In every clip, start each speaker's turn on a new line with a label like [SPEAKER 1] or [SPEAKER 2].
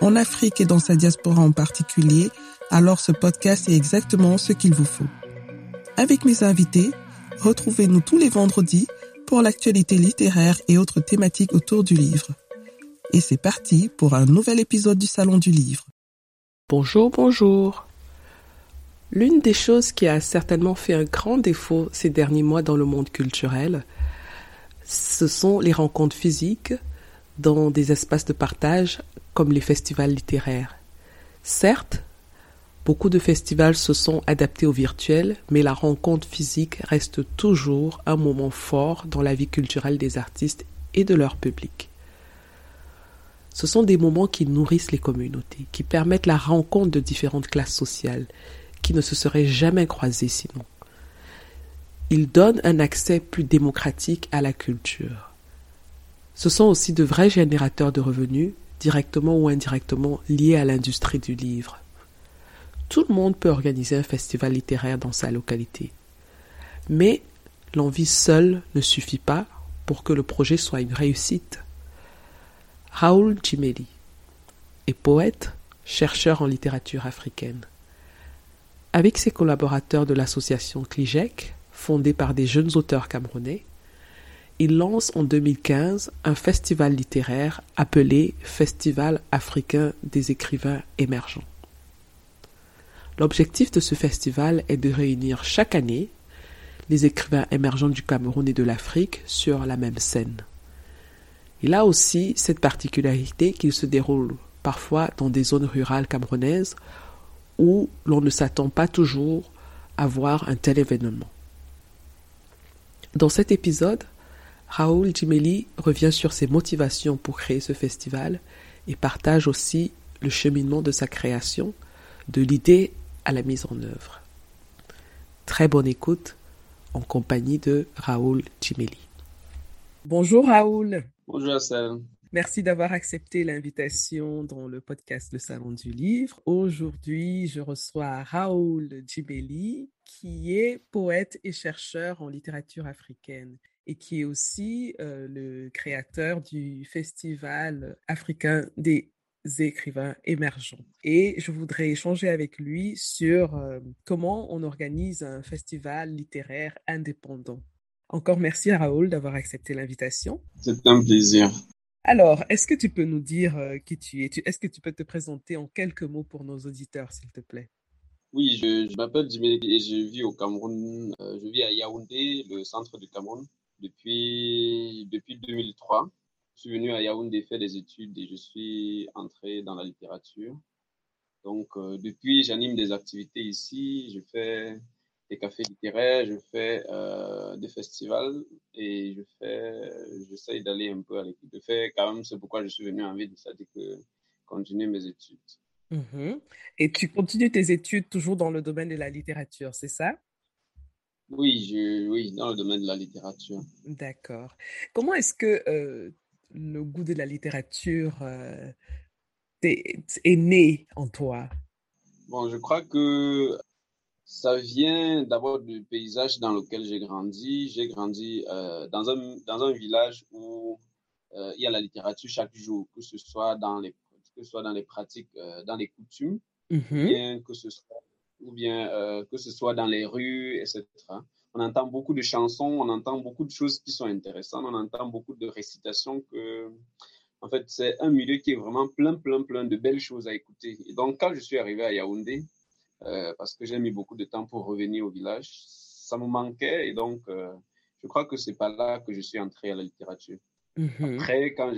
[SPEAKER 1] en Afrique et dans sa diaspora en particulier, alors ce podcast est exactement ce qu'il vous faut. Avec mes invités, Retrouvez-nous tous les vendredis pour l'actualité littéraire et autres thématiques autour du livre. Et c'est parti pour un nouvel épisode du Salon du Livre.
[SPEAKER 2] Bonjour, bonjour. L'une des choses qui a certainement fait un grand défaut ces derniers mois dans le monde culturel, ce sont les rencontres physiques dans des espaces de partage comme les festivals littéraires. Certes, Beaucoup de festivals se sont adaptés au virtuel, mais la rencontre physique reste toujours un moment fort dans la vie culturelle des artistes et de leur public. Ce sont des moments qui nourrissent les communautés, qui permettent la rencontre de différentes classes sociales, qui ne se seraient jamais croisées sinon. Ils donnent un accès plus démocratique à la culture. Ce sont aussi de vrais générateurs de revenus, directement ou indirectement liés à l'industrie du livre. Tout le monde peut organiser un festival littéraire dans sa localité. Mais l'envie seule ne suffit pas pour que le projet soit une réussite. Raoul Jimeli est poète, chercheur en littérature africaine. Avec ses collaborateurs de l'association CLIGEC, fondée par des jeunes auteurs camerounais, il lance en 2015 un festival littéraire appelé Festival africain des écrivains émergents. L'objectif de ce festival est de réunir chaque année les écrivains émergents du Cameroun et de l'Afrique sur la même scène. Il a aussi cette particularité qu'il se déroule parfois dans des zones rurales camerounaises où l'on ne s'attend pas toujours à voir un tel événement. Dans cet épisode, Raoul Jimeli revient sur ses motivations pour créer ce festival et partage aussi le cheminement de sa création, de l'idée à la mise en œuvre. Très bonne écoute en compagnie de Raoul Chimeli. Bonjour Raoul.
[SPEAKER 3] Bonjour Assel.
[SPEAKER 2] Merci d'avoir accepté l'invitation dans le podcast Le Salon du Livre. Aujourd'hui, je reçois Raoul Djibeli, qui est poète et chercheur en littérature africaine et qui est aussi euh, le créateur du Festival africain des écrivains émergents. Et je voudrais échanger avec lui sur euh, comment on organise un festival littéraire indépendant. Encore merci à Raoul d'avoir accepté l'invitation.
[SPEAKER 3] C'est un plaisir.
[SPEAKER 2] Alors, est-ce que tu peux nous dire euh, qui tu es? Est-ce que tu peux te présenter en quelques mots pour nos auditeurs, s'il te plaît?
[SPEAKER 3] Oui, je, m'appelle Jimé et je vis au Cameroun. Euh, je vis à Yaoundé, le centre du Cameroun, depuis, depuis 2003. Je suis venu à Yaoundé faire des études et je suis entré dans la littérature. Donc, euh, depuis, j'anime des activités ici. Je fais des cafés littéraires, je fais euh, des festivals et je fais, j'essaye d'aller un peu à l'écoute de faire. Quand même, c'est pourquoi je suis venu en ville, c'est-à-dire que continuer mes études.
[SPEAKER 2] Mhm. Et tu continues tes études toujours dans le domaine de la littérature, c'est ça?
[SPEAKER 3] Oui, je, oui, dans le domaine de la littérature.
[SPEAKER 2] D'accord. Comment est-ce que euh, le goût de la littérature euh, est, né en toi?
[SPEAKER 3] Bon, je crois que ça vient d'abord du paysage dans lequel j'ai grandi. J'ai grandi euh, dans, un, dans un village où il y a la littérature chaque jour, que ce soit dans les, que ce soit dans les pratiques, dans les coutumes, mm-hmm. bien que ce soit, ou bien que ce soit dans les rues, etc on entend beaucoup de chansons, on entend beaucoup de choses qui sont intéressantes, on entend beaucoup de récitations que, en fait, c'est un milieu qui est vraiment plein, plein, plein de belles choses à écouter. Et donc, quand je suis arrivé à Yaoundé, euh, parce que j'ai mis beaucoup de temps pour revenir au village, ça me manquait et donc, euh, je crois que c'est pas là que je suis entré à la littérature. Mm-hmm. Après, quand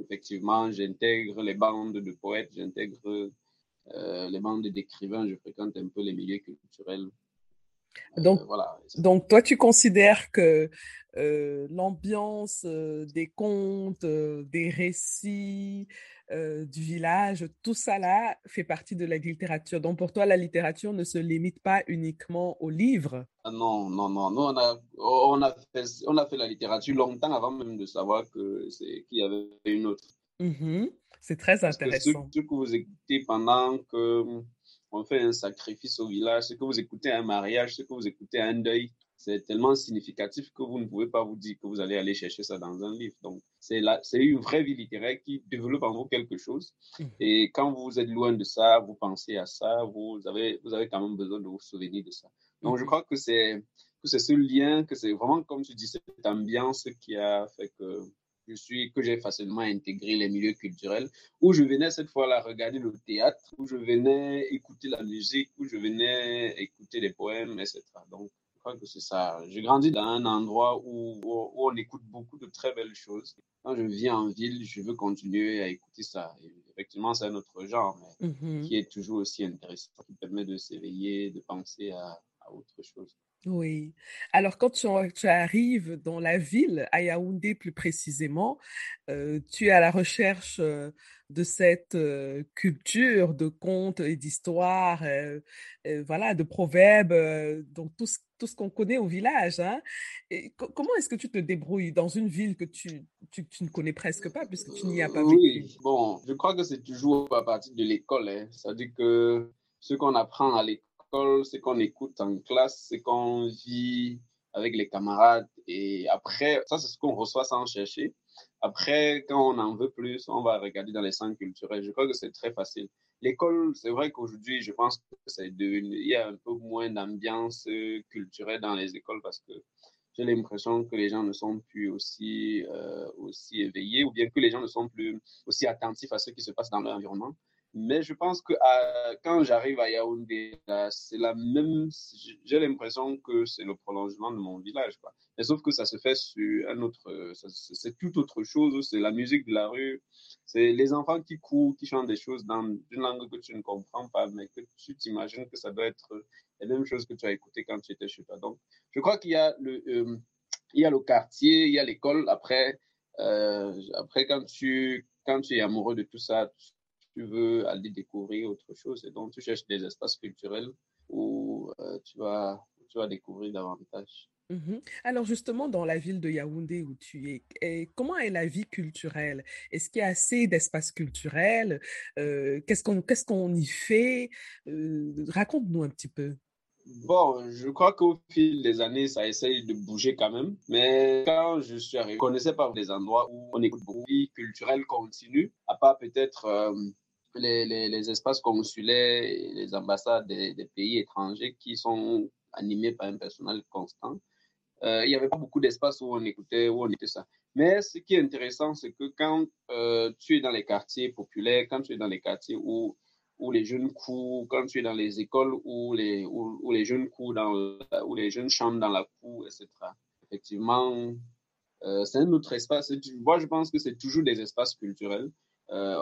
[SPEAKER 3] effectivement, j'intègre les bandes de poètes, j'intègre euh, les bandes d'écrivains, je fréquente un peu les milieux culturels
[SPEAKER 2] euh, donc, donc, toi, tu considères que euh, l'ambiance euh, des contes, des récits, du village, tout ça là fait partie de la littérature. Donc pour toi, la littérature ne se limite pas uniquement aux livres.
[SPEAKER 3] Ah non, non, non. Nous, on a, on a, fait, on a fait la littérature longtemps avant même de savoir qu'il y avait une autre.
[SPEAKER 2] Mmh c'est très intéressant.
[SPEAKER 3] ce, que vous écoutez pendant que on fait un sacrifice au village, ce que vous écoutez à un mariage, ce que vous écoutez à un deuil, c'est tellement significatif que vous ne pouvez pas vous dire que vous allez aller chercher ça dans un livre. Donc, c'est une vraie vie littéraire qui développe en vous quelque chose. Mmh. Et quand vous êtes loin de ça, vous pensez à ça, vous avez, vous avez quand même besoin de vous souvenir de ça. Donc, je mmh. crois que c'est, que c'est ce lien, que c'est vraiment, comme tu dis, cette ambiance qui a fait que je suis, que j'ai facilement intégré les milieux culturels, où je venais cette fois-là regarder le théâtre, où je venais écouter la musique, où je venais écouter des poèmes, etc. Donc, je crois que c'est ça. J'ai grandi dans un endroit où, où, on écoute beaucoup de très belles choses. Quand je viens en ville, je veux continuer à écouter ça. effectivement, c'est un autre genre, mais mm-hmm. qui est toujours aussi intéressant, qui permet de s'éveiller, de penser à, à autre chose.
[SPEAKER 2] Oui. Alors, quand tu, arrives dans la ville, à Yaoundé plus précisément, euh, tu es à la recherche euh, de cette euh, culture de contes et d'histoires, voilà, de proverbes, donc tout ce, qu'on connaît au village. Hein. Comment est-ce que tu te débrouilles dans une ville que tu, ne connais presque pas, puisque tu n'y as pas vécu?
[SPEAKER 3] Oui, bon, je crois que c'est toujours à partir de l'école. Hein. C'est-à-dire que ce qu'on apprend à l'école, c'est qu'on écoute en classe, c'est qu'on vit avec les camarades. Et après, ça, c'est ce qu'on reçoit sans chercher. Après, quand on en veut plus, on va regarder dans les centres culturels. Je crois que c'est très facile. L'école, c'est vrai qu'aujourd'hui, je pense que y a un peu moins d'ambiance culturelle dans les écoles parce que j'ai l'impression que les gens ne sont plus aussi, euh, aussi éveillés ou bien que les gens ne sont plus aussi attentifs à ce qui se passe dans leur environnement. Mais je pense que quand j'arrive à Yaoundé, c'est la même. J'ai l'impression que c'est le prolongement de mon village. Quoi. Mais sauf que ça se fait sur un autre. C'est tout autre chose. C'est la musique de la rue. C'est les enfants qui courent, qui chantent des choses dans une langue que tu ne comprends pas, mais que tu t'imagines que ça doit être la même chose que tu as écouté quand tu étais chez toi. Donc, je crois qu'il y a le, euh, y a le quartier, il y a l'école. Après, euh, après quand tu, quand tu es amoureux de tout ça, tu veux aller découvrir autre chose et donc tu cherches des espaces culturels où euh, tu, vas, tu vas découvrir davantage.
[SPEAKER 2] Mhm. Alors justement, dans la ville de Yaoundé où tu es, comment est la vie culturelle? Est-ce qu'il y a assez d'espaces culturels? Euh, Qu'est-ce qu'on qu'est-ce qu'on y fait? Euh, Raconte-nous un petit peu.
[SPEAKER 3] Bon, je crois qu'au fil des années, ça essaye de bouger quand même. Mais quand je suis arrivé, je ne connaissais pas des endroits où on écoute beaucoup culturelle continue, à part peut-être les, les, les, espaces consulaires les ambassades des, des, pays étrangers qui sont animés par un personnel constant. Euh, il n'y avait pas beaucoup d'espaces où on écoutait, où on était ça. Mais ce qui est intéressant, c'est que quand euh, tu es dans les quartiers populaires, quand tu es dans les quartiers où, où les jeunes courent, quand tu es dans les écoles où les, où les jeunes courent, dans, où les jeunes chantent dans la cour, etc. Effectivement, euh, c'est un autre espace. Moi, je pense que c'est toujours des espaces culturels. Euh,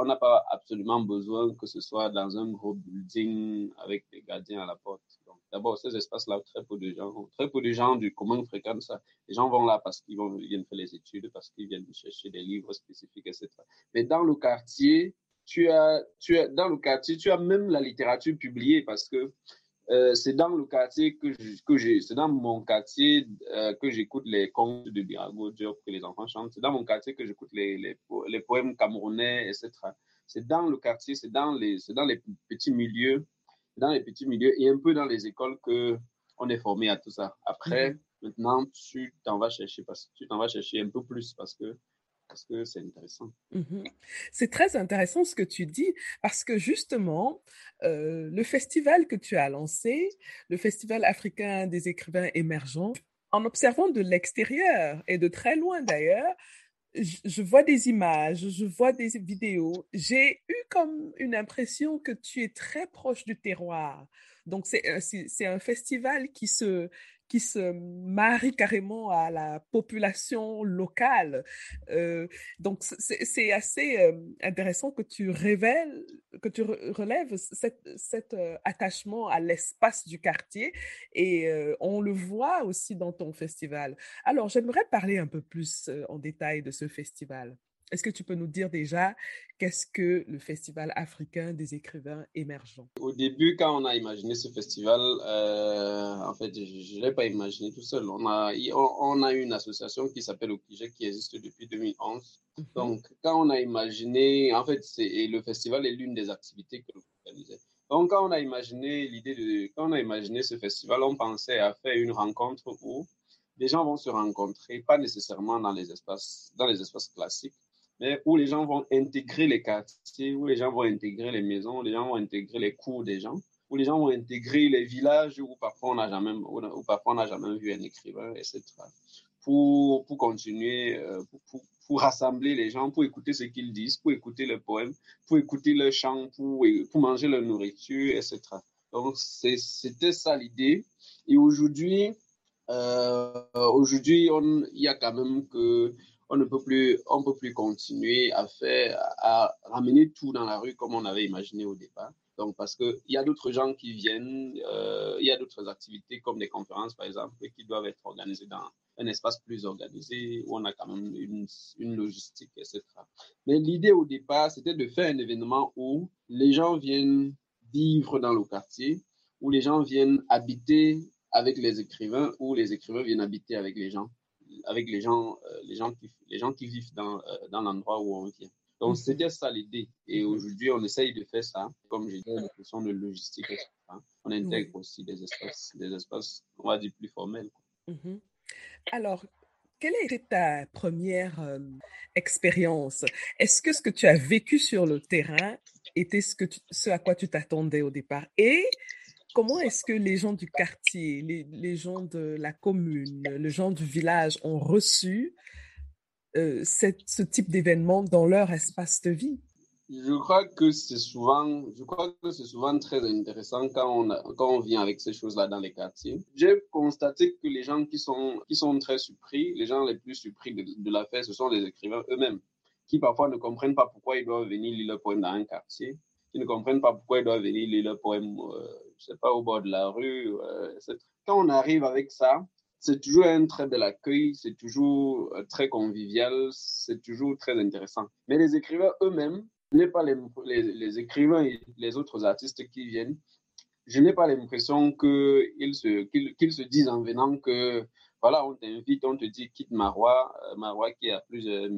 [SPEAKER 3] on n'a pas absolument besoin que ce soit dans un gros building avec des gardiens à la porte. D'abord, ces espaces-là, très peu de gens, très peu de gens du commun fréquentent ça. Les gens vont là parce qu'ils viennent faire les études, parce qu'ils viennent chercher des livres spécifiques, etc. Mais dans le quartier, tu as, tu as, dans le quartier, tu as même la littérature publiée parce que euh, c'est dans le quartier que que j'ai, c'est dans mon quartier euh, que j'écoute les contes de Birago Diop que les enfants chantent. C'est dans mon quartier que j'écoute les, les, les, poèmes camerounais, etc. C'est dans le quartier, c'est dans les, c'est dans les petits milieux, dans les petits milieux et un peu dans les écoles que on est formé à tout ça. Après, mm-hmm. maintenant, tu t'en vas chercher parce tu t'en vas chercher un peu plus parce que parce que c'est intéressant.
[SPEAKER 2] Mmh c'est très intéressant ce que tu dis, parce que justement, euh, le festival que tu as lancé, le Festival africain des écrivains émergents, en observant de l'extérieur et de très loin d'ailleurs, je, vois des images, je vois des vidéos. J'ai eu comme une impression que tu es très proche du terroir. Donc, c'est un festival qui se, qui se marie carrément à la population locale. Euh, donc, c'est assez euh, intéressant que tu révèles, que tu relèves cet euh, attachement à l'espace du quartier et on le voit aussi dans ton festival. Alors, j'aimerais parler un peu plus en détail de ce festival.
[SPEAKER 1] Est-ce que tu peux nous dire déjà qu'est-ce que le Festival africain des écrivains émergents?
[SPEAKER 3] Au début, quand on a imaginé ce festival, euh, en fait, je ne l'ai pas imaginé tout seul. On a, on, a une association qui s'appelle Okije qui existe depuis 2011. Mhm. Donc, quand on a imaginé, en fait, le festival est l'une des activités que organisons. Donc, quand on a imaginé l'idée de, quand on a imaginé ce festival, on pensait à faire une rencontre où les gens vont se rencontrer, pas nécessairement dans les espaces, dans les espaces classiques, où les gens vont intégrer les quartiers, où les gens vont intégrer les maisons, où les gens vont intégrer les cours des gens, où les gens vont intégrer les villages où parfois on n'a jamais, où parfois on n'a jamais vu un écrivain, etc. Pour, pour continuer, euh, pour, pour, pour, rassembler les gens, pour écouter ce qu'ils disent, pour écouter leurs poèmes, pour écouter leurs chants, pour, pour manger leur nourriture, etc. Donc c'était ça l'idée. Et aujourd'hui, euh, aujourd'hui, il y a quand même que on ne peut plus, on peut plus continuer à faire, à ramener tout dans la rue comme on avait imaginé au départ. Donc, parce qu'il y a d'autres gens qui viennent, euh, il y a d'autres activités comme des conférences, par exemple, qui doivent être organisées dans un espace plus organisé où on a quand même une, une logistique, etc. Mais l'idée au départ, c'était de faire un événement où les gens viennent vivre dans le quartier, où les gens viennent habiter avec les écrivains, où les écrivains viennent habiter avec les gens avec les gens, euh, les gens qui, les gens qui vivent dans, euh, dans l'endroit où on vient. Donc, mhm. c'était ça l'idée. Et aujourd'hui, on essaye de faire ça. Comme j'ai dit, la question de logistique, on intègre aussi des espaces, des espaces, on va dire, plus formels.
[SPEAKER 1] Mhm. Alors, quelle a été ta première euh, expérience? Est-ce que ce que tu as vécu sur le terrain était ce, que ce à quoi tu t'attendais au départ? Et comment est-ce que les gens du quartier, les, gens de la commune, les gens du village ont reçu euh, ce type d'événement dans leur espace de vie?
[SPEAKER 3] Je crois que c'est souvent, je crois que c'est souvent très intéressant quand on, vient avec ces choses-là dans les quartiers. J'ai constaté que les gens qui sont, qui sont très surpris, les gens les plus surpris de, de la fête, ce sont les écrivains eux-mêmes, qui parfois ne comprennent pas pourquoi ils doivent venir lire leur poème dans un quartier, qui ne comprennent pas pourquoi ils doivent venir lire leur poème euh, je sais pas, au bord de la rue. Euh, quand on arrive avec ça, c'est toujours un très bel accueil, c'est toujours euh, très convivial, c'est toujours très intéressant. Mais les écrivains eux-mêmes, je n'ai pas les, les, écrivains et les autres artistes qui viennent, je n'ai pas l'impression qu'ils se, qu'ils, se disent en venant que, voilà, on t'invite, on te dit quitte Marois, euh, Marois qui est à plusieurs,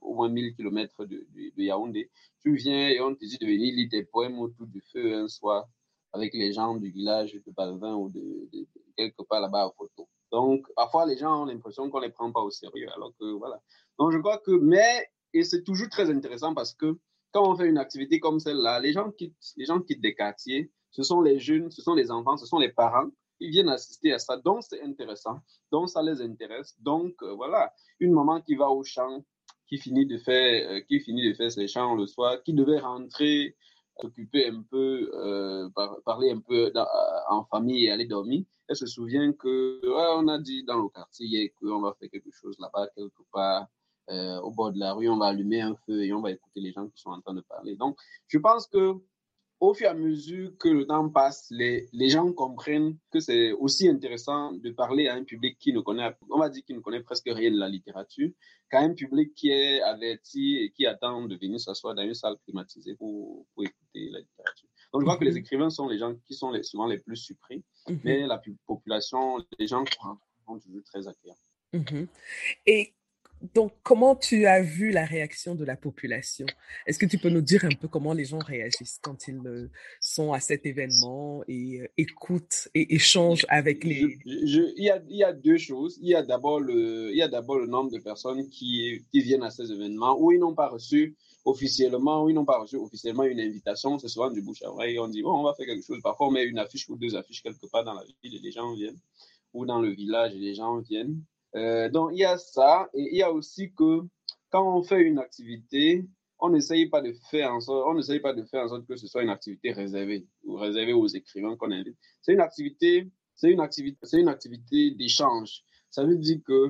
[SPEAKER 3] au moins 1000 km de, de, Yaoundé. Tu viens et on te dit de venir lire tes poèmes autour du feu un soir avec les gens du village de Balvin ou de, quelque part là-bas à photo. Donc, parfois, les gens ont l'impression qu'on ne les prend pas au sérieux, alors que voilà. Donc, je crois que, mais, et c'est toujours très intéressant parce que quand on fait une activité comme celle-là, les gens quittent, les gens quittent des quartiers, ce sont les jeunes, ce sont les enfants, ce sont les parents, ils viennent assister à ça, donc c'est intéressant, donc ça les intéresse. Donc, euh, voilà, une maman qui va au champ, qui finit de faire, euh, qui finit de faire ses champs le soir, qui devait rentrer s'occuper un peu, euh, parler un peu en famille et aller dormir. Elle se souvient que on a dit dans le quartier qu'on va faire quelque chose là-bas, quelque part euh, au bord de la rue, on va allumer un feu et on va écouter les gens qui sont en train de parler. Donc, je pense que au fur et à mesure que le temps passe, les, les gens comprennent que c'est aussi intéressant de parler à un public qui ne connaît, on va dire, qui ne connaît presque rien de la littérature, qu'à un public qui est averti et qui attend de venir s'asseoir dans une salle climatisée pour, pour écouter la littérature. Donc, je crois que les mhm. écrivains sont les gens qui sont les, souvent les plus surpris, mhm. mais la population, les gens sont toujours très accueillants.
[SPEAKER 1] Mhm. Et donc, comment tu as vu la réaction de la population? Est-ce que tu peux nous dire un peu comment les gens réagissent quand ils euh, sont à cet événement et euh, écoutent et échangent avec les...
[SPEAKER 3] il, y a, il, y a, deux choses. Il y a d'abord le, il y a d'abord le nombre de personnes qui, qui viennent à ces événements où ils n'ont pas reçu officiellement, où ils n'ont pas reçu officiellement une invitation. C'est souvent du bouche à oreille. On dit, bon, on va faire quelque chose. Parfois, on met une affiche ou deux affiches quelque part dans la ville et les gens viennent. Ou dans le village et les gens viennent. Euh, donc, il y a ça. Et il y a aussi que quand on fait une activité, on n'essaye pas de faire en sorte, pas de faire en sorte que ce soit une activité réservée ou réservée aux écrivains qu'on invite. C'est une activité, activité, activité d'échange. Ça veut dire que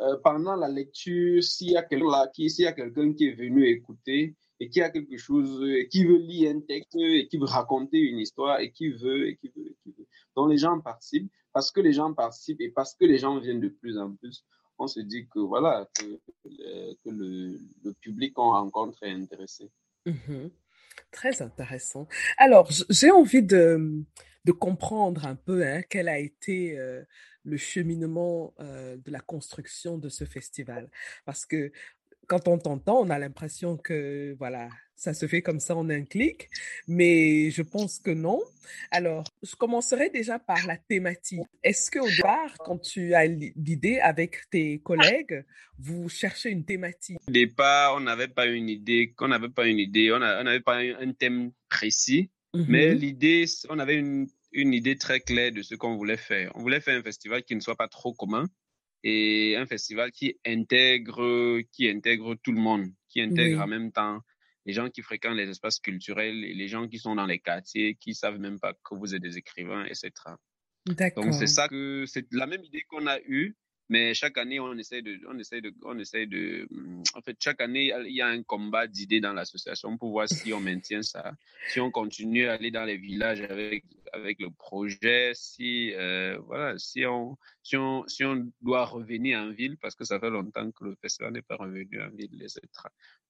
[SPEAKER 3] euh, pendant la lecture, s'il y a quelqu'un qui, s'il y a quelqu'un qui est venu écouter et qui a quelque chose, et qui veut lire un texte et qui veut raconter une histoire et qui veut, et qui veut, et qui veut. Donc les gens participent parce que les gens participent et parce que les gens viennent de plus en plus, on se dit que voilà, que, le, public qu'on rencontre est intéressé.
[SPEAKER 2] Mhm. Très intéressant. Alors, j'ai envie de, de, comprendre un peu hein, quel a été euh, le cheminement euh, de la construction de ce festival. Parce que quand on t'entend, on a l'impression que voilà, ça se fait comme ça en un clic, mais je pense que non. Alors, je commencerai déjà par la thématique. Est-ce qu'au départ, quand tu as l'idée avec tes collègues, vous cherchez une thématique?
[SPEAKER 3] Au départ, on n'avait pas une idée, on n'avait pas une idée, on n'avait pas un, thème précis, mais mmh l'idée, on avait une, une idée très claire de ce qu'on voulait faire. On voulait faire un festival qui ne soit pas trop commun, et un festival qui intègre, qui intègre tout le monde, qui intègre en même temps les gens qui fréquentent les espaces culturels et les gens qui sont dans les quartiers, qui savent même pas que vous êtes des écrivains, etc. Donc c'est ça que c'est la même idée qu'on a eue mais chaque année, on essaie de, on essaie de, on essaie de, mm, en fait, chaque année, il y a un combat d'idées dans l'association pour voir si on maintient ça, si on continue à aller dans les villages avec, avec le projet, si, euh, voilà, si on, si on, si on doit revenir en ville parce que ça fait longtemps que le festival n'est pas revenu en ville, etc.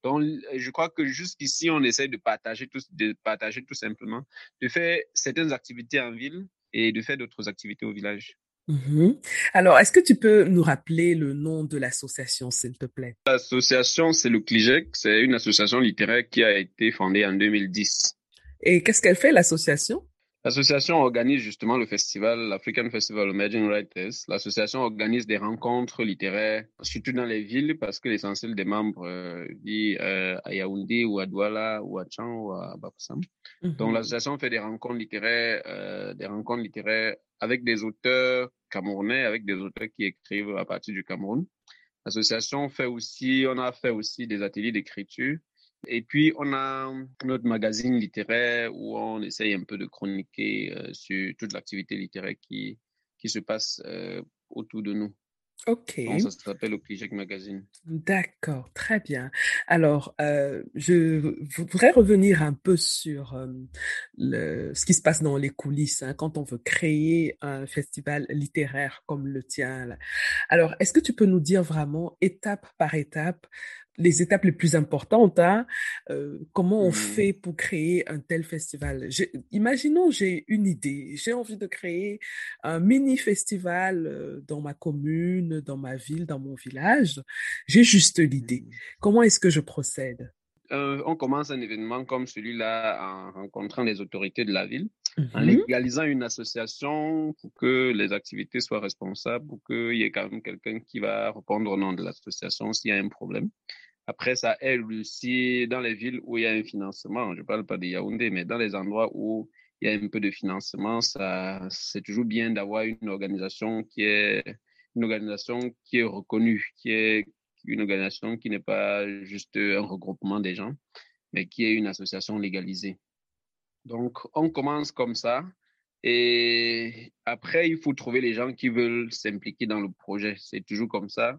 [SPEAKER 3] Donc, je crois que jusqu'ici, on essaie de partager tout, de partager tout simplement, de faire certaines activités en ville et de faire d'autres activités au village.
[SPEAKER 2] Mmh Alors, est-ce que tu peux nous rappeler le nom de l'association, s'il te plaît?
[SPEAKER 3] L'association, c'est le CLIGEC. C'est une association littéraire qui a été fondée en 2010.
[SPEAKER 2] Et qu'est-ce qu'elle fait, l'association?
[SPEAKER 3] L'association organise justement le festival, l'African Festival Emerging Writers. L'association organise des rencontres littéraires, surtout dans les villes, parce que l'essentiel des membres euh, vit euh, à Yaoundé ou à Douala ou à Tchan ou à Bafoussam. Donc mhm. l'association fait des rencontres littéraires, euh, des rencontres littéraires avec des auteurs camerounais, avec des auteurs qui écrivent à partir du Cameroun. L'association fait aussi, on a fait aussi des ateliers d'écriture et puis, on a notre magazine littéraire où on essaye un peu de chroniquer euh, sur toute l'activité littéraire qui, qui se passe euh, autour de nous.
[SPEAKER 2] Ok.
[SPEAKER 3] Donc, ça s'appelle le Plijek Magazine?
[SPEAKER 2] D'accord, très bien. Alors, euh, je voudrais revenir un peu sur le, ce qui se passe dans les coulisses hein, quand on veut créer un festival littéraire comme le tien. Alors, est-ce que tu peux nous dire vraiment, étape par étape, les étapes les plus importantes. Hein, euh, comment on mmh. fait pour créer un tel festival? Imaginons, j'ai une idée, j'ai envie de créer un mini festival euh, dans ma commune, dans ma ville, dans mon village. J'ai juste l'idée. Mmh. Comment est-ce que je procède?
[SPEAKER 3] Euh, on commence un événement comme celui-là en rencontrant les autorités de la ville, en mmh légalisant une association pour que les activités soient responsables, pour qu'il y ait quand même quelqu'un qui va répondre au nom de l'association s'il y a un problème. Après, ça aide aussi dans les villes où il y a un financement. Je ne parle pas de Yaoundé, mais dans les endroits où il y a un peu de financement, ça, c'est toujours bien d'avoir une organisation qui est une organisation qui est reconnue, qui est une organisation qui n'est pas juste un regroupement des gens, mais qui est une association légalisée. Donc, on commence comme ça. Et après, il faut trouver les gens qui veulent s'impliquer dans le projet. C'est toujours comme ça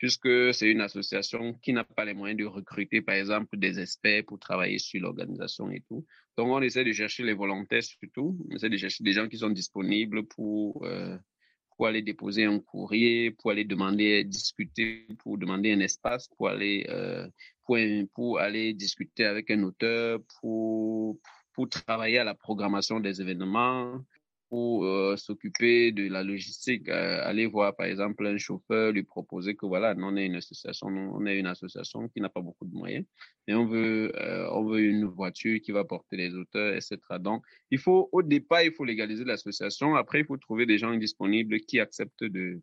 [SPEAKER 3] puisque c'est une association qui n'a pas les moyens de recruter, par exemple, des experts pour travailler sur l'organisation et tout. Donc, on essaie de chercher les volontaires surtout. On essaie de chercher des gens qui sont disponibles pour, euh, pour aller déposer un courrier, pour aller demander, discuter, pour demander un espace, pour aller, euh, pour, pour aller discuter avec un auteur, pour, pour travailler à la programmation des événements, pour euh, s'occuper de la logistique, euh, aller voir par exemple un chauffeur, lui proposer que voilà, nous on est une association, on est une association qui n'a pas beaucoup de moyens, mais on veut, euh, on veut une voiture qui va porter les auteurs, etc. Donc, il faut au départ, il faut légaliser l'association. Après, il faut trouver des gens disponibles qui acceptent de,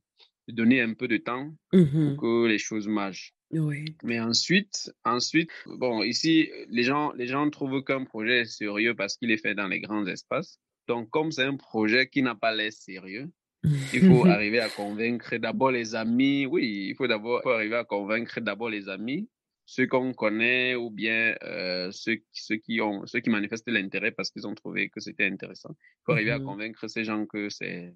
[SPEAKER 3] donner un peu de temps mmh pour que les choses marchent.
[SPEAKER 2] Oui.
[SPEAKER 3] Mais ensuite, ensuite, bon, ici, les gens, les gens trouvent qu'un projet est sérieux parce qu'il est fait dans les grands espaces. Donc, comme c'est un projet qui n'a pas l'air sérieux, il faut arriver à convaincre d'abord les amis. Oui, il faut d'abord arriver à convaincre d'abord les amis, ceux qu'on connaît ou bien euh, ceux, ceux, qui ont, ceux qui manifestent l'intérêt parce qu'ils ont trouvé que c'était intéressant. Il faut arriver à mmh convaincre ces gens que c'est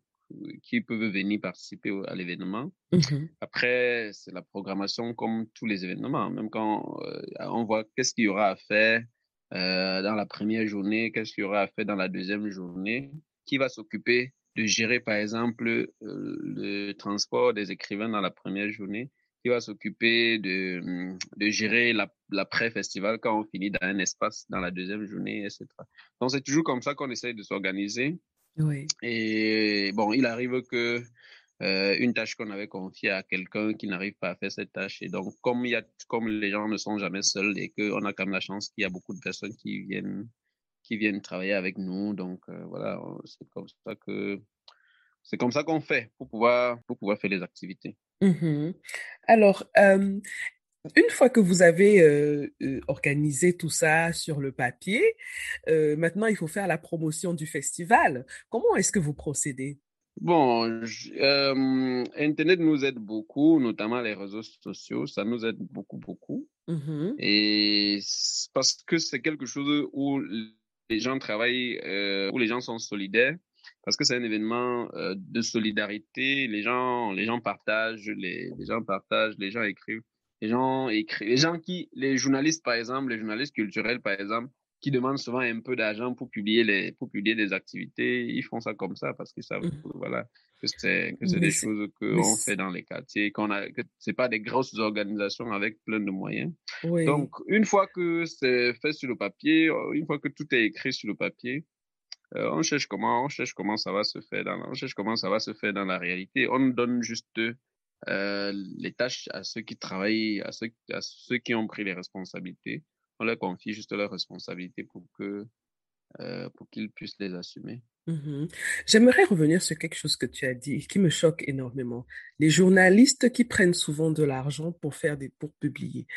[SPEAKER 3] qui peuvent venir participer à l'événement.
[SPEAKER 2] Mmh
[SPEAKER 3] Après, c'est la programmation comme tous les événements. Même quand euh, on voit qu'est-ce qu'il y aura à faire, euh, dans la première journée, qu'est-ce qu'il y aura à faire dans la deuxième journée, qui va s'occuper de gérer, par exemple, euh, le transport des écrivains dans la première journée, qui va s'occuper de, de gérer l'après-festival quand on finit dans un espace dans la deuxième journée, etc. Donc, c'est toujours comme ça qu'on essaye de s'organiser.
[SPEAKER 2] Oui.
[SPEAKER 3] Et bon, il arrive que euh, une tâche qu'on avait confiée à quelqu'un qui n'arrive pas à faire cette tâche. Et donc, comme, y a, comme les gens ne sont jamais seuls et qu'on a quand même la chance qu'il y a beaucoup de personnes qui viennent, qui viennent travailler avec nous. Donc, euh, voilà, c'est comme ça que c'est comme ça qu'on fait pour pouvoir, pour pouvoir faire les activités.
[SPEAKER 2] Mmh Alors, une fois que vous avez organisé tout ça sur le papier, maintenant il faut faire la promotion du festival. Comment est-ce que vous procédez?
[SPEAKER 3] Bon, Internet nous aide beaucoup, notamment les réseaux sociaux, ça nous aide beaucoup, beaucoup.
[SPEAKER 2] Mmh
[SPEAKER 3] Et parce que c'est quelque chose où les gens travaillent, où les gens sont solidaires parce que c'est un événement euh, de solidarité. Les gens, les gens partagent, les, les, gens partagent, les gens écrivent, les gens écrivent, les gens qui, les journalistes par exemple, les journalistes culturels par exemple, qui demandent souvent un peu d'argent pour publier les, pour publier des activités, ils font ça comme ça parce qu'ils savent, mmh. voilà, que c'est, que c'est des choses qu'on fait dans les quartiers, qu'on a, que c'est pas des grosses organisations avec plein de moyens.
[SPEAKER 2] Oui.
[SPEAKER 3] Donc, une fois que c'est fait sur le papier, une fois que tout est écrit sur le papier, euh, on cherche comment, on cherche comment ça va se faire dans, on cherche comment ça va se faire dans la réalité. On donne juste euh, les tâches à ceux qui travaillent, à ceux, à ceux qui ont pris les responsabilités. On leur confie juste leurs responsabilités pour que euh, pour qu'ils puissent les assumer.
[SPEAKER 2] Mmh J'aimerais revenir sur quelque chose que tu as dit qui me choque énormément. Les journalistes qui prennent souvent de l'argent pour faire des pour publier.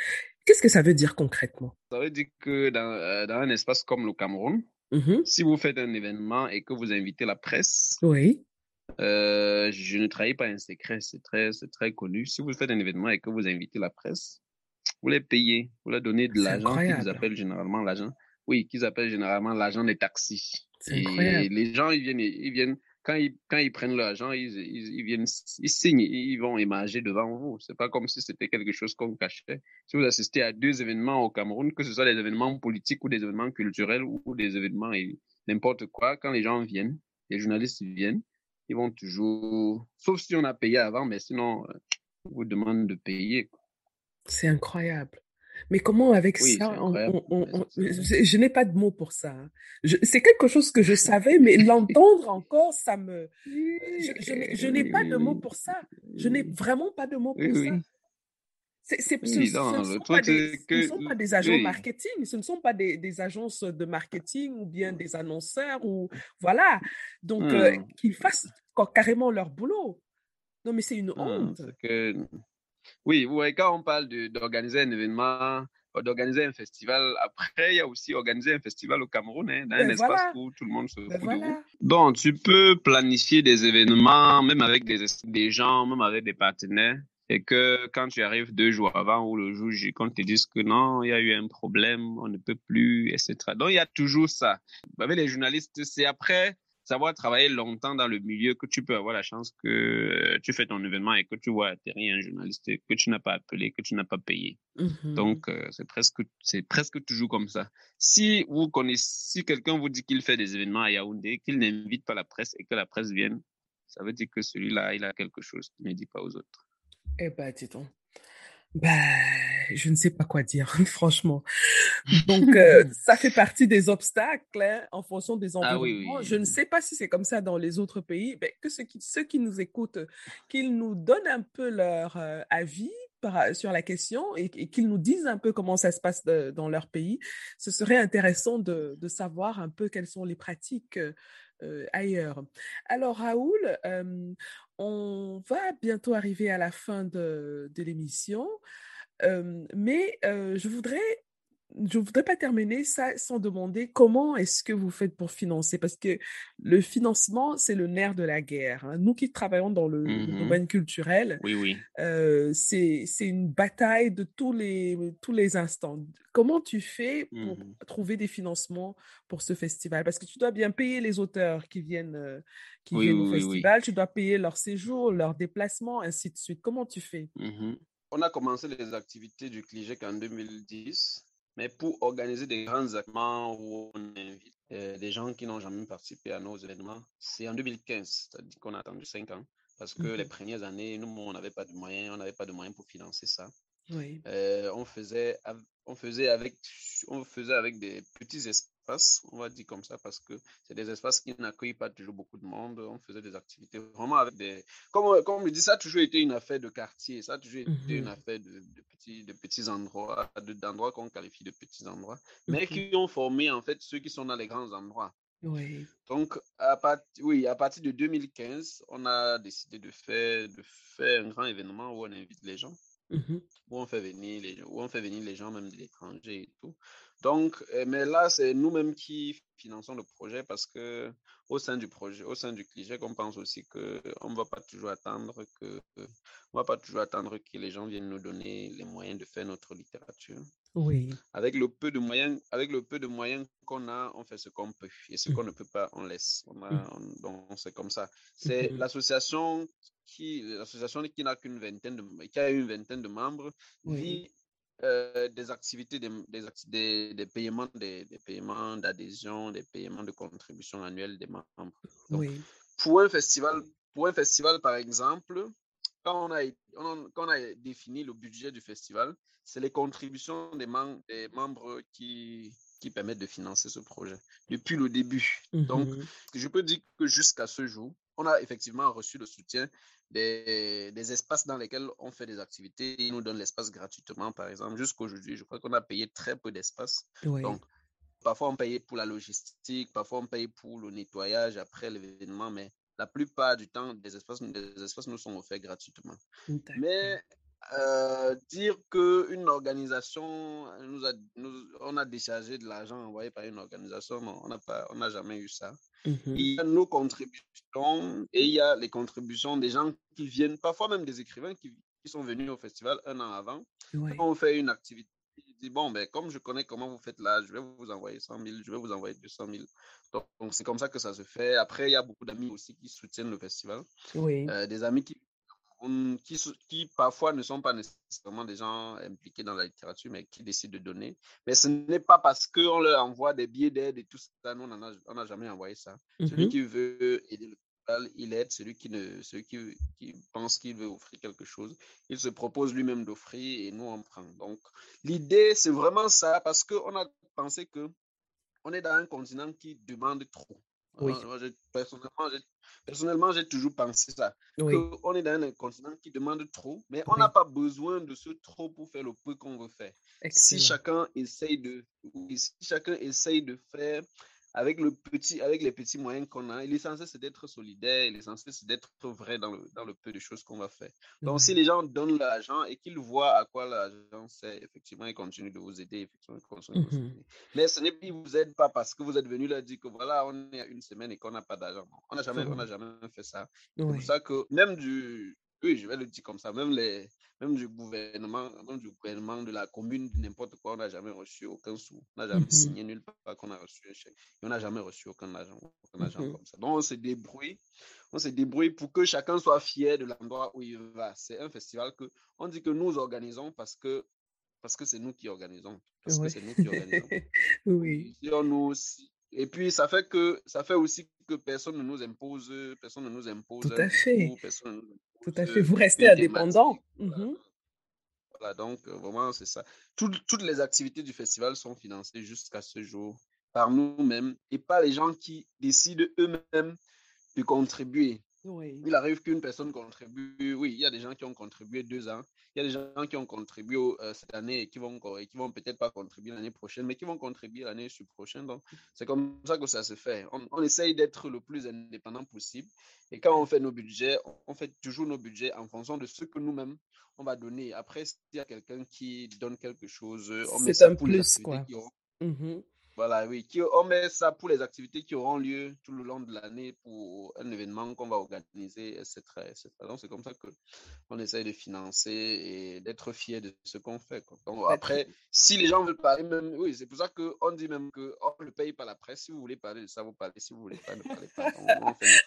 [SPEAKER 2] Qu'est-ce que ça veut dire concrètement?
[SPEAKER 3] Ça veut dire que dans, euh, dans un espace comme le Cameroun,
[SPEAKER 2] Mmh
[SPEAKER 3] si vous faites un événement et que vous invitez la presse,
[SPEAKER 2] Oui.
[SPEAKER 3] euh, je ne trahis pas un secret, c'est très, c'est très connu. Si vous faites un événement et que vous invitez la presse, vous les payez, vous leur donnez de l'argent qu'ils appellent généralement l'argent. Oui, qu'ils appellent généralement l'argent des taxis.
[SPEAKER 2] C'est
[SPEAKER 3] Et
[SPEAKER 2] incroyable.
[SPEAKER 3] les gens, ils viennent, ils viennent, quand ils, quand ils prennent l'argent, ils, ils, ils viennent, ils signent, ils vont émarger devant vous. C'est pas comme si c'était quelque chose qu'on cachait. Si vous assistez à deux événements au Cameroun, que ce soit des événements politiques ou des événements culturels ou, des événements n'importe quoi, quand les gens viennent, les journalistes viennent, ils vont toujours, sauf si on a payé avant, mais sinon, euh, on vous demande de payer. quoi.
[SPEAKER 2] C'est incroyable. Mais comment avec
[SPEAKER 3] Oui,
[SPEAKER 2] ça, on, on- on- je, je n'ai pas de mots pour ça. hein. C'est quelque chose que je savais, mais l'entendre encore, ça me, je, je n'ai je n'ai pas de mots pour ça. Je n'ai vraiment pas de mots pour
[SPEAKER 3] oui.
[SPEAKER 2] ça. C'est, c'est- ce,
[SPEAKER 3] Oui,
[SPEAKER 2] ce
[SPEAKER 3] non,
[SPEAKER 2] ne sont pas des,
[SPEAKER 3] c'est
[SPEAKER 2] ce ne
[SPEAKER 3] que,
[SPEAKER 2] sont pas des agents
[SPEAKER 3] oui.
[SPEAKER 2] marketing, ce ne sont pas des, des agences de marketing ou bien des annonceurs ou voilà. Donc euh,
[SPEAKER 3] Hmm.
[SPEAKER 2] qu'ils fassent carrément leur boulot. Non, mais c'est une honte.
[SPEAKER 3] que... Oui, voyez, quand on parle d'organiser un événement, euh, d'organiser un festival, après, il y a aussi organiser un festival au Cameroun, hein, dans un
[SPEAKER 2] Ben
[SPEAKER 3] espace
[SPEAKER 2] voilà,
[SPEAKER 3] où tout le monde se
[SPEAKER 2] ben
[SPEAKER 3] de vous.
[SPEAKER 2] voilà.
[SPEAKER 3] Donc, tu peux planifier des événements, même avec des, des gens, même avec des partenaires, et que quand tu arrives deux jours avant ou le jour J, qu'on te dise que non, il y a eu un problème, on ne peut plus, etc. Donc, il y a toujours ça. Avec les journalistes, c'est après savoir travailler longtemps dans le milieu que tu peux avoir la chance que euh, tu fais ton événement et que tu vois atterrir un journaliste que tu n'as pas appelé, que tu n'as pas payé.
[SPEAKER 2] Mhm.
[SPEAKER 3] Donc, euh, c'est presque, c'est presque toujours comme ça. Si vous connaissez, si quelqu'un vous dit qu'il fait des événements à Yaoundé, qu'il n'invite pas la presse et que la presse vienne, ça veut dire que celui-là, il a quelque chose qu'il ne dit pas aux autres.
[SPEAKER 2] Eh ben, dis donc. Ben, je ne sais pas quoi dire, franchement. Donc, euh, ça fait partie des obstacles hein, en fonction des
[SPEAKER 3] Ah oui,
[SPEAKER 2] environnements.
[SPEAKER 3] oui.
[SPEAKER 2] Je ne sais pas si c'est comme ça dans les autres pays. Ben, que ceux qui, ceux qui nous écoutent, qu'ils nous donnent un peu leur euh, avis par- sur la question et, et qu'ils nous disent un peu comment ça se passe de- dans leur pays. Ce serait intéressant de, de savoir un peu quelles sont les pratiques euh, ailleurs. Alors, Raoul, euh, on va bientôt arriver à la fin de, de l'émission, euh, mais je voudrais, je voudrais pas terminer ça sans demander comment est-ce que vous faites pour financer, parce que le financement, c'est le nerf de la guerre. hein. Nous qui travaillons dans le, le
[SPEAKER 3] Mhm.
[SPEAKER 2] domaine culturel,
[SPEAKER 3] Oui, oui.
[SPEAKER 2] euh, c'est, c'est une bataille de tous les, tous les instants. Comment tu fais pour
[SPEAKER 3] Mhm.
[SPEAKER 2] trouver des financements pour ce festival? Parce que tu dois bien payer les auteurs qui viennent, euh, qui
[SPEAKER 3] Oui,
[SPEAKER 2] viennent au
[SPEAKER 3] oui, oui, oui.
[SPEAKER 2] festival, tu dois payer leur séjour, leur déplacement, ainsi de suite. Comment tu fais?
[SPEAKER 3] Mhm. On a commencé les activités du CLIGEC en 2010. Mais pour organiser des grands événements où on invite euh, des gens qui n'ont jamais participé à nos événements. C'est en 2015, c'est-à-dire qu'on a attendu cinq ans, parce que les mhm. premières années, nous, on n'avait pas de moyens, on n'avait pas de moyens pour financer ça. Oui. Euh, on faisait, on faisait avec, on faisait avec des petits espaces on va dire comme ça, parce que c'est des espaces qui n'accueillent pas toujours beaucoup de monde. On faisait des activités vraiment avec des. Comme, comme je dis, ça a toujours été une affaire de quartier, ça a toujours été une mhm. affaire de, petits, de petits endroits, d'endroits qu'on qualifie de petits endroits, mais qui ont formé en fait ceux qui sont dans les grands endroits. Oui. Donc, à, part, oui, à partir de 2015, on a décidé de faire, de faire un grand événement où on invite les gens. Mhm. Où on fait venir les où on fait venir les gens même de l'étranger et tout. Donc, euh, mais là, c'est nous-mêmes qui finançons le projet parce que au sein du projet, au sein du cliché, on pense aussi qu'on ne va pas toujours attendre que, on va pas toujours attendre que les gens viennent nous donner les moyens de faire notre littérature. Oui. Avec le peu de moyens, avec le peu de moyens qu'on a, on fait ce qu'on peut et ce mmh. qu'on ne peut pas, on laisse. On donc c'est comme ça. C'est mmh. l'association qui, l'association qui n'a qu'une vingtaine de, qui a une vingtaine de membres, vit euh, des activités, des, des, des, paiements, des, paiements d'adhésion, des paiements de contribution annuelle des membres. oui. Pour un festival, pour un festival par exemple, quand on a, quand on a défini le budget du festival, c'est les contributions des, des membres qui, qui permettent de financer ce projet depuis le début. Donc, mhm. je peux dire que jusqu'à ce jour, on a effectivement reçu le soutien des, des, espaces dans lesquels on fait des activités. Ils nous donnent l'espace gratuitement, par exemple. Jusqu'aujourd'hui, je crois qu'on a payé très peu d'espace. Donc, parfois on payait pour la logistique, parfois on paye pour le nettoyage après l'événement, mais la plupart du temps, des espaces, des espaces nous sont offerts gratuitement. Mais euh, dire qu'une organisation, nous a, nous, on a déchargé de l'argent envoyé par une organisation, non, on n'a pas, on n'a jamais eu ça. Mhm. Il y a nos contributions et il y a les contributions des gens qui viennent, parfois même des écrivains qui, qui sont venus au festival un an avant. Quand on fait une activité, ils disent, bon, ben, comme je connais comment vous faites là, je vais vous envoyer 100 000, je vais vous envoyer 200 000. Donc, c'est comme ça que ça se fait. Après, il y a beaucoup d'amis aussi qui soutiennent le festival. Oui. Euh, des amis qui qui, qui, parfois ne sont pas nécessairement des gens impliqués dans la littérature, mais qui décident de donner. Mais ce n'est pas parce qu'on leur envoie des billets d'aide et tout ça, nous, on n'a jamais envoyé ça. Celui mhm. qui veut aider le il aide. Celui qui, ne, celui qui, qui pense qu'il veut offrir quelque chose, il se propose lui-même d'offrir et nous, on prend. Donc, l'idée, c'est vraiment ça, parce qu'on a pensé que on est dans un continent qui demande trop. Oui. personnellement, Personnellement, j'ai toujours pensé ça. On est dans un continent qui demande trop, mais on n'a pas besoin de ce trop pour faire le peu qu'on veut faire. Si chacun essaye de, si chacun essaye de faire avec, le petit, avec les petits moyens qu'on a, l'essentiel c'est d'être solidaire, l'essentiel c'est d'être vrai dans le, dans le peu de choses qu'on va faire. Donc si les gens donnent l'argent et qu'ils voient à quoi l'argent sert, effectivement, ils continuent de vous aider, effectivement, ils continuent de vous mhm. Mais ce n'est pas, vous aide pas parce que vous êtes venu là dire que voilà, on est à une semaine et qu'on n'a pas d'argent. On n'a jamais, on jamais fait ça. C'est pour ça que même du, oui, je vais le dire comme ça, même, les, même du gouvernement, même du gouvernement de la commune, n'importe quoi, on n'a jamais reçu aucun sou. On n'a jamais mhm. signé nulle part qu'on a reçu un chèque. Et on n'a jamais reçu aucun argent, aucun mhm. comme ça. Donc on se débrouille, on se débrouille pour que chacun soit fier de l'endroit où il va. C'est un festival que on dit que nous organisons parce que parce que c'est nous qui organisons. Parce que c'est nous qui organisons. oui. Nous, et puis, ça fait que ça fait aussi que personne ne nous impose, personne ne nous impose.
[SPEAKER 2] Tout à fait. Tout à fait. Vous restez indépendant. Mhm.
[SPEAKER 3] Voilà, donc euh, vraiment, c'est ça. toutes les activités du festival sont financées jusqu'à ce jour par nous-mêmes et pas les gens qui décident eux-mêmes de contribuer. Il arrive qu'une personne contribue. Oui, il y a des gens qui ont contribué deux ans. Il y a des gens qui ont contribué euh, cette année et qui vont, qui vont peut-être pas contribuer l'année prochaine, mais qui vont contribuer l'année prochaine. Donc, c'est comme ça que ça se fait. On, on essaye d'être le plus indépendant possible. Et quand on fait nos budgets, on fait toujours nos budgets en fonction de ce que nous-mêmes, on va donner. Après, s'il y a quelqu'un qui donne quelque chose, on met ça
[SPEAKER 2] un plus, quoi.
[SPEAKER 3] Voilà, oui. Qui, on met ça pour les activités qui auront lieu tout le long de l'année pour un événement qu'on va organiser, etc. etc. Donc, c'est comme ça qu'on essaye de financer et d'être fier de ce qu'on fait. Donc, après, si les gens veulent parler, même, oui, c'est pour ça qu'on dit même qu'on ne paye pas la presse. Si vous voulez parler de ça, vous parlez. Si vous voulez pas, ne parlez pas.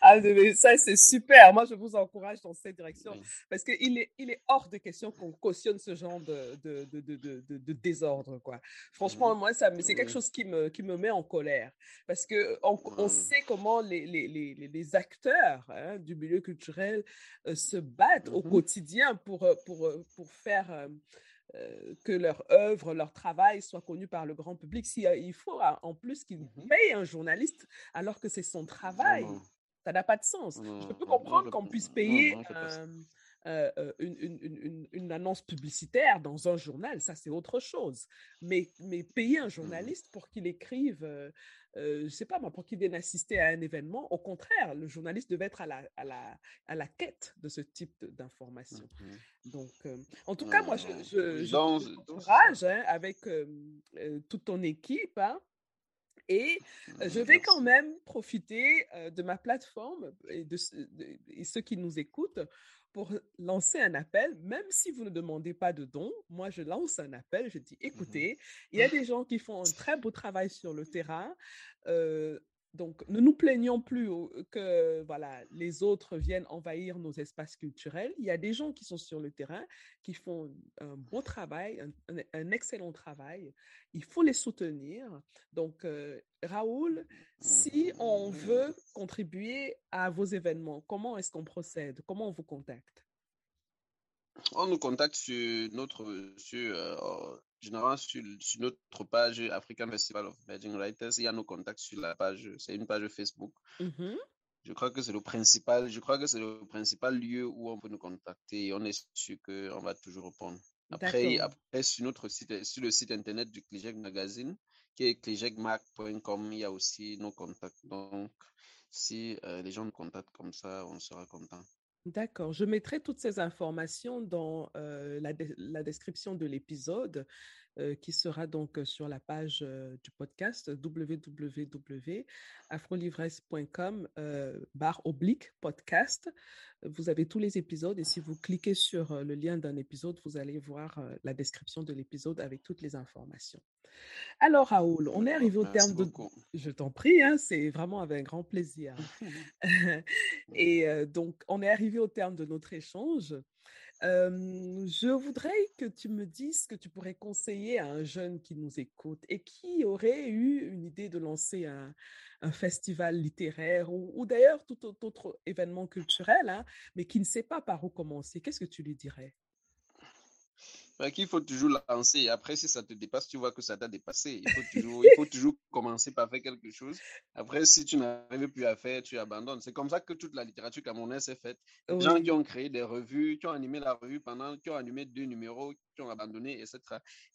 [SPEAKER 2] ah, mais ça, c'est super. Moi, je vous encourage dans cette direction parce qu'il est, il est hors de question qu'on cautionne ce genre de, de, de, de, de désordre. Quoi. Franchement, moi, ça, c'est quelque chose qui me qui me met en colère. Parce qu'on on mmh. sait comment les, les, les, les acteurs hein, du milieu culturel euh, se battent au mmh quotidien pour, euh, pour, euh, pour faire que leur œuvre, leur travail soit connu par le grand public. Si, il faut en plus qu'ils mmh payent un journaliste alors que c'est son travail. Ça n'a pas de sens. Je peux comprendre qu'on puisse payer euh, une, une, une, annonce publicitaire dans un journal, ça c'est autre chose. Mais, mais payer un mmh journaliste pour qu'il écrive, euh, je ne sais pas moi, pour qu'il vienne assister à un événement, au contraire, le journaliste devait être à la, à la, à la quête de ce type d'information. Mmh Donc, en tout cas, moi, je, je, je hein, avec toute ton équipe. Hein, et mmh, je vais quand même profiter de ma plateforme et de, et ceux qui nous écoutent pour lancer un appel, même si vous ne demandez pas de dons, moi je lance un appel, je dis, mmh écoutez, il y a des gens qui font un très beau travail sur le terrain. Euh, donc, ne nous plaignons plus que voilà, les autres viennent envahir nos espaces culturels. Il y a des gens qui sont sur le terrain, qui font un beau travail, un, excellent travail. Il faut les soutenir. Donc, euh, Raoul, si on veut contribuer à vos événements, comment est-ce qu'on procède? Comment on vous contacte?
[SPEAKER 3] On nous contacte sur notre, sur, euh, généralement sur, notre page African Festival of Emerging Writers. Il y a nos contacts sur la page, c'est une page Facebook. Mmh je crois que c'est le principal, je crois que c'est le principal lieu où on peut nous contacter et on est sûr qu'on va toujours répondre. Après, après sur notre site, sur le site internet du Cligec Magazine, qui est cligecmac.com, il y a aussi nos contacts. Donc, si euh, les gens nous contactent comme ça, on sera content.
[SPEAKER 2] D'accord. Je mettrai toutes ces informations dans euh, la, la, description de l'épisode euh, qui sera donc sur la page du podcast www.afrolivresse.com barre oblique podcast. Vous avez tous les épisodes et si vous cliquez sur le lien d'un épisode, vous allez voir la description de l'épisode avec toutes les informations. Alors, Raoul, on est arrivé au terme de. Je t'en prie, hein, c'est vraiment avec un grand plaisir. et donc, on est arrivé au terme de notre échange. Je voudrais que tu me dises ce que tu pourrais conseiller à un jeune qui nous écoute et qui aurait eu une idée de lancer un, festival littéraire ou, d'ailleurs tout autre événement culturel, hein, mais qui ne sait pas par où commencer. Qu'est-ce que tu lui dirais?
[SPEAKER 3] Qu'il faut toujours lancer. Après, si ça te dépasse, tu vois que ça t'a dépassé. Il faut, toujours, il faut toujours commencer par faire quelque chose. Après, si tu n'arrives plus à faire, tu abandonnes. C'est comme ça que toute la littérature camerounaise s'est faite. Des gens qui ont créé des revues, qui ont animé la revue pendant, qui ont animé deux numéros, qui ont abandonné, etc.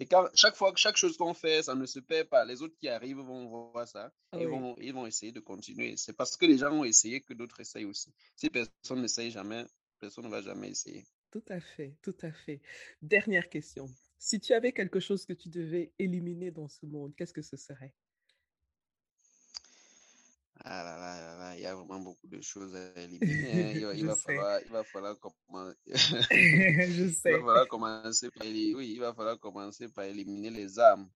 [SPEAKER 3] Et quand, chaque fois, chaque chose qu'on fait, ça ne se perd pas. Les autres qui arrivent vont voir ça et vont, ils vont essayer de continuer. C'est parce que les gens ont essayé que d'autres essayent aussi. Si personne n'essaye jamais, personne ne va jamais essayer.
[SPEAKER 2] Tout à fait, tout à fait. Dernière question. Si tu avais quelque chose que tu devais éliminer dans ce monde, qu'est-ce que ce serait?
[SPEAKER 3] Ah là là, là il y a vraiment beaucoup de choses à éliminer. Hein. Il, va, falloir, il va falloir commencer.
[SPEAKER 2] Je sais.
[SPEAKER 3] Il va falloir commencer par, oui, il va falloir commencer par éliminer les armes.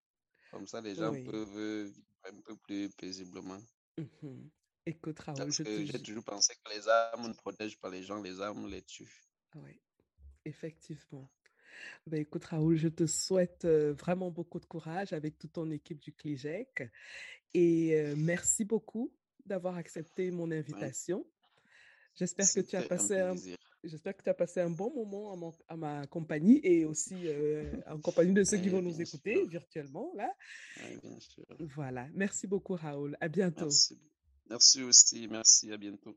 [SPEAKER 3] Comme ça, les gens peuvent vivre un peu plus paisiblement.
[SPEAKER 2] Mmh Écoute, Raoul,
[SPEAKER 3] Parce que j'ai toujours pensé que les armes ne protègent pas les gens, les armes les tuent.
[SPEAKER 2] Oui. Effectivement. Ben, écoute, Raoul, je te souhaite vraiment beaucoup de courage avec toute ton équipe du CLIGEC. Et merci beaucoup d'avoir accepté mon invitation. J'espère que tu as passé un, j'espère que tu as passé un bon moment à, ma compagnie et aussi en compagnie de ceux qui vont nous écouter virtuellement là.
[SPEAKER 3] bien sûr.
[SPEAKER 2] Voilà. Merci beaucoup, Raoul. À bientôt.
[SPEAKER 3] Merci. Merci aussi. Merci. À bientôt.